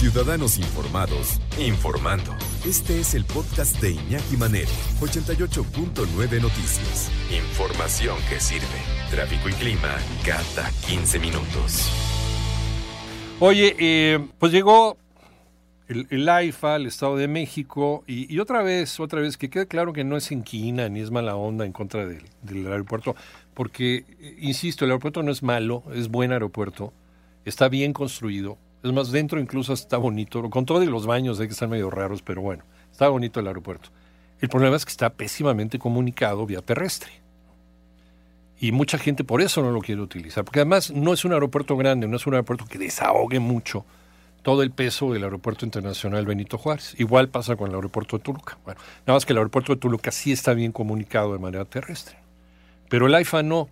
Ciudadanos Informados, informando. Este es el podcast de Iñaki Manero, 88.9 Noticias. Información que sirve. Tráfico y clima cada 15 minutos. Oye, eh, pues llegó el, el, AIFA al Estado de México y, otra vez, otra vez, que quede claro que no es inquina ni es mala onda en contra del, del aeropuerto, porque, eh, insisto, el aeropuerto no es malo, es buen aeropuerto, está bien construido, es más, dentro incluso está bonito, con todos los baños que están medio raros, pero bueno, está bonito el aeropuerto. El problema es que está pésimamente comunicado vía terrestre. Y mucha gente por eso no lo quiere utilizar, porque además no es un aeropuerto grande, no es un aeropuerto que desahogue mucho todo el peso del Aeropuerto Internacional Benito Juárez. Igual pasa con el aeropuerto de Toluca. Nada más que el aeropuerto de Toluca sí está bien comunicado de manera terrestre, pero el AIFA no.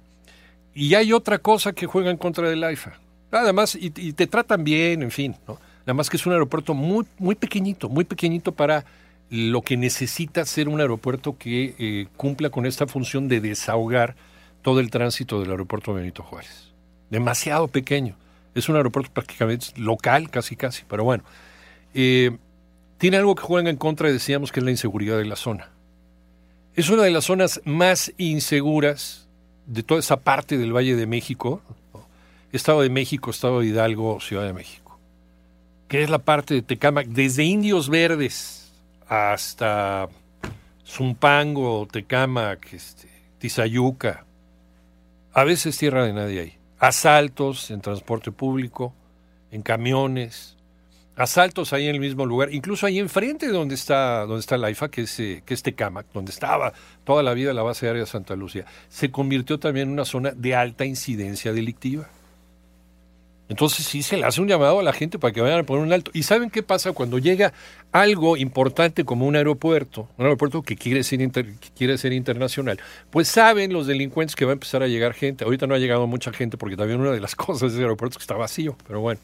Y hay otra cosa que juega en contra del AIFA, Además, y, y, te tratan bien, en fin, ¿no? Nada más que es un aeropuerto muy, muy pequeñito, muy pequeñito para lo que necesita ser un aeropuerto que eh, cumpla con esta función de desahogar todo el tránsito del aeropuerto Benito Juárez. Demasiado pequeño. Es un aeropuerto prácticamente local, casi casi, pero bueno. Eh, tiene algo que juega en contra, decíamos, que es la inseguridad de la zona. Es una de las zonas más inseguras de toda esa parte del Valle de México, Estado de México, Estado de Hidalgo, Ciudad de México, que es la parte de Tecámac, desde Indios Verdes hasta Zumpango, Tecámac, este, Tizayuca, a veces tierra de nadie ahí. Asaltos en transporte público, en camiones, asaltos ahí en el mismo lugar, incluso ahí enfrente de donde está, donde está la IFA, que es, eh, Tecámac, donde estaba toda la vida la base aérea Santa Lucía, se convirtió también en una zona de alta incidencia delictiva. Entonces sí se le hace un llamado a la gente para que vayan a poner un alto. ¿Y saben qué pasa cuando llega algo importante como un aeropuerto, un aeropuerto que quiere ser, quiere ser internacional? Pues saben los delincuentes que va a empezar a llegar gente. Ahorita no ha llegado mucha gente porque también una de las cosas de ese aeropuerto es que está vacío, pero bueno.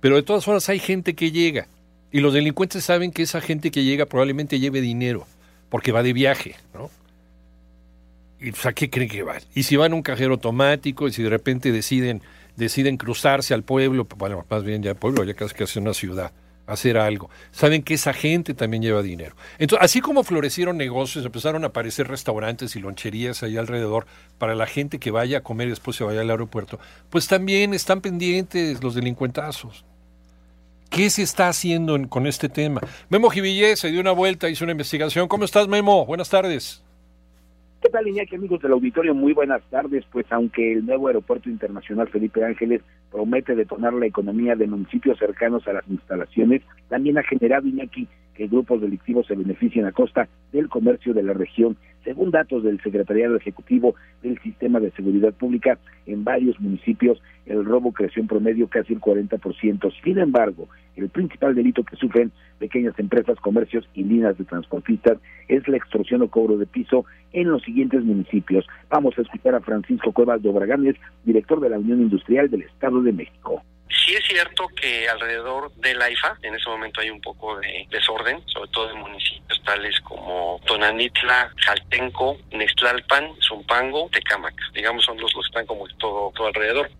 Pero de todas formas hay gente que llega. Y los delincuentes saben que esa gente que llega probablemente lleve dinero, porque va de viaje, ¿no? ¿Y pues, a qué creen que van? Y si van a un cajero automático y si de repente deciden deciden cruzarse al pueblo, bueno, más bien ya el pueblo, ya casi que hace una ciudad, hacer algo. Saben que esa gente también lleva dinero. Entonces, así como florecieron negocios, empezaron a aparecer restaurantes y loncherías ahí alrededor para la gente que vaya a comer y después se vaya al aeropuerto, pues también están pendientes los delincuentazos. ¿Qué se está haciendo con este tema? Memo Jivillé se dio una vuelta, hizo una investigación. ¿Cómo estás, Memo? Buenas tardes. ¿Qué tal, Iñaki, amigos del auditorio? Muy buenas tardes. Pues aunque el nuevo aeropuerto internacional Felipe Ángeles promete detonar la economía de municipios cercanos a las instalaciones, también ha generado, Iñaki, que grupos delictivos se beneficien a costa del comercio de la región. Según datos del Secretariado Ejecutivo del Sistema de Seguridad Pública, en varios municipios el robo creció en promedio casi el 40%. Sin embargo, el principal delito que sufren pequeñas empresas, comercios y líneas de transportistas es la extorsión o cobro de piso en los siguientes municipios. Vamos a escuchar a Francisco Cuevas de Obraganes, director de la Unión Industrial del Estado de México. Sí es cierto que alrededor de la IFA en ese momento hay un poco de desorden, sobre todo en municipios tales como Tonanitla, Jaltenco, Nextlalpan, Zumpango, Tecámac. Digamos son los, los que están como todo, todo alrededor.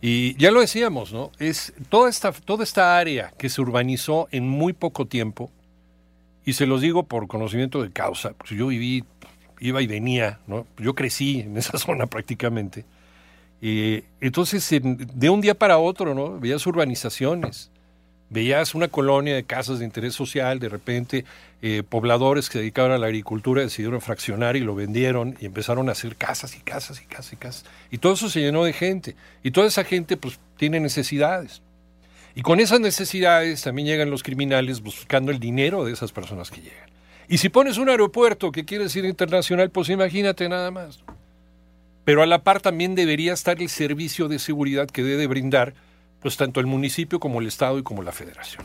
Y ya lo decíamos, ¿no? Es toda esta, toda esta área que se urbanizó en muy poco tiempo, y se los digo por conocimiento de causa, porque yo viví, iba y venía, ¿no? Yo crecí en esa zona prácticamente. Eh, entonces, de un día para otro, ¿no? Veías urbanizaciones, veías una colonia de casas de interés social, de repente eh, pobladores que se dedicaban a la agricultura decidieron fraccionar y lo vendieron y empezaron a hacer casas y casas y casas y casas. Y todo eso se llenó de gente. Y toda esa gente pues tiene necesidades. Y con esas necesidades también llegan los criminales buscando el dinero de esas personas que llegan. Y si pones un aeropuerto que quiere decir internacional, pues imagínate nada más. Pero a la par también debería estar el servicio de seguridad que debe brindar pues tanto el municipio como el Estado y como la Federación.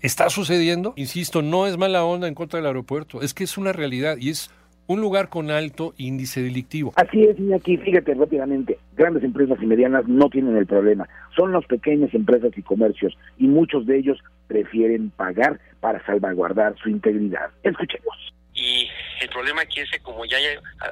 ¿Está sucediendo? Insisto, no es mala onda en contra del aeropuerto, es que es una realidad y es un lugar con alto índice delictivo. Así es, y aquí fíjate rápidamente, grandes empresas y medianas no tienen el problema, son las pequeñas empresas y comercios y muchos de ellos prefieren pagar para salvaguardar su integridad. Escuchemos y el problema aquí es que como ya hay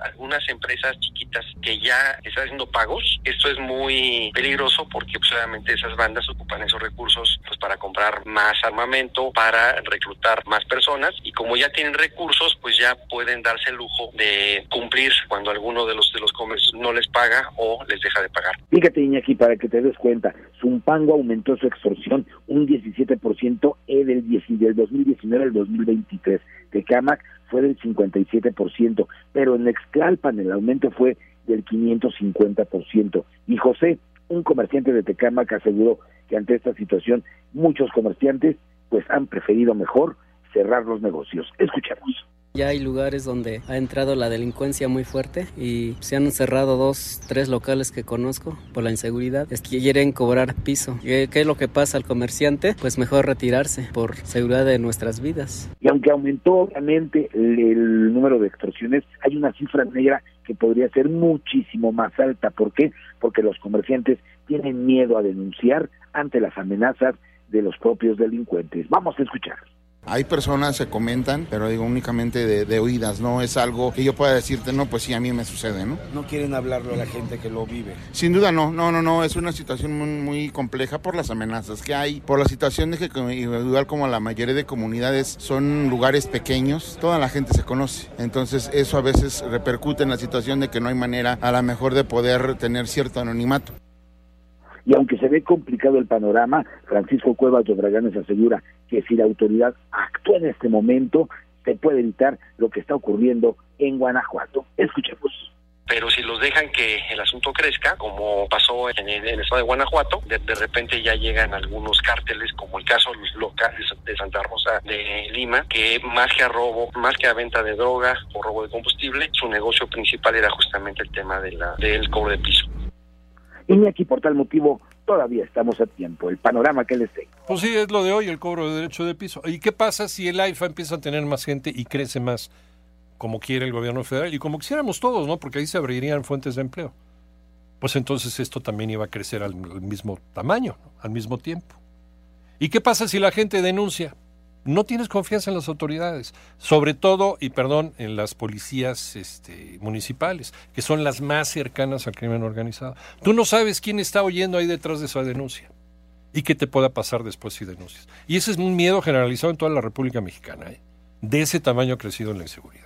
algunas empresas chiquitas que ya están haciendo pagos, esto es muy peligroso porque pues, obviamente esas bandas ocupan esos recursos pues para comprar más armamento, para reclutar más personas y como ya tienen recursos, pues ya pueden darse el lujo de cumplir cuando alguno de los de los comercios no les paga o les deja de pagar. Fíjate, Iñaki, para que te des cuenta, Zumpango aumentó su extorsión un 17% del, del 2019 al 2023. Tecamac fue del 57%, pero en Exclalpan el aumento fue del 550%. Y José, un comerciante de Tecamac, aseguró que ante esta situación muchos comerciantes pues han preferido mejor cerrar los negocios. Escuchemos. Ya hay lugares donde ha entrado la delincuencia muy fuerte y se han cerrado dos, tres locales que conozco por la inseguridad. Es que quieren cobrar piso. ¿Qué, es lo que pasa al comerciante? Pues mejor retirarse por seguridad de nuestras vidas. Y aunque aumentó obviamente el, el número de extorsiones, hay una cifra negra que podría ser muchísimo más alta. ¿Por qué? Porque los comerciantes tienen miedo a denunciar ante las amenazas de los propios delincuentes. Vamos a escuchar. Hay personas que comentan, pero digo únicamente de, oídas, no es algo que yo pueda decirte, no, pues sí, a mí me sucede, ¿no? No quieren hablarlo a la gente que lo vive. Sin duda no, no, no, no, es una situación muy, compleja por las amenazas que hay, por la situación de que igual como la mayoría de comunidades son lugares pequeños, toda la gente se conoce, entonces eso a veces repercute en la situación de que no hay manera a la mejor de poder tener cierto anonimato. Y aunque se ve complicado el panorama, Francisco Cuevas de Braganes asegura que si la autoridad actúa en este momento, se puede evitar lo que está ocurriendo en Guanajuato. Escuchemos pero si los dejan que el asunto crezca, como pasó en el, estado de Guanajuato, de, repente ya llegan algunos cárteles, como el caso los locales de Santa Rosa de Lima, que más que a robo, más que a venta de droga o robo de combustible, su negocio principal era justamente el tema de la, del cobro de piso. Y aquí por tal motivo todavía estamos a tiempo. El panorama que les tengo. Pues sí, es lo de hoy, el cobro de derecho de piso. ¿Y qué pasa si el AIFA empieza a tener más gente y crece más, como quiere el gobierno federal y como quisiéramos todos, ¿no? Porque ahí se abrirían fuentes de empleo. Pues entonces esto también iba a crecer al, mismo tamaño, al mismo tiempo. ¿Y qué pasa si la gente denuncia? No tienes confianza en las autoridades, sobre todo, y perdón, en las policías este, municipales, que son las más cercanas al crimen organizado. Tú no sabes quién está oyendo ahí detrás de esa denuncia y qué te pueda pasar después si denuncias. Y ese es un miedo generalizado en toda la República Mexicana, ¿eh? de ese tamaño crecido en la inseguridad.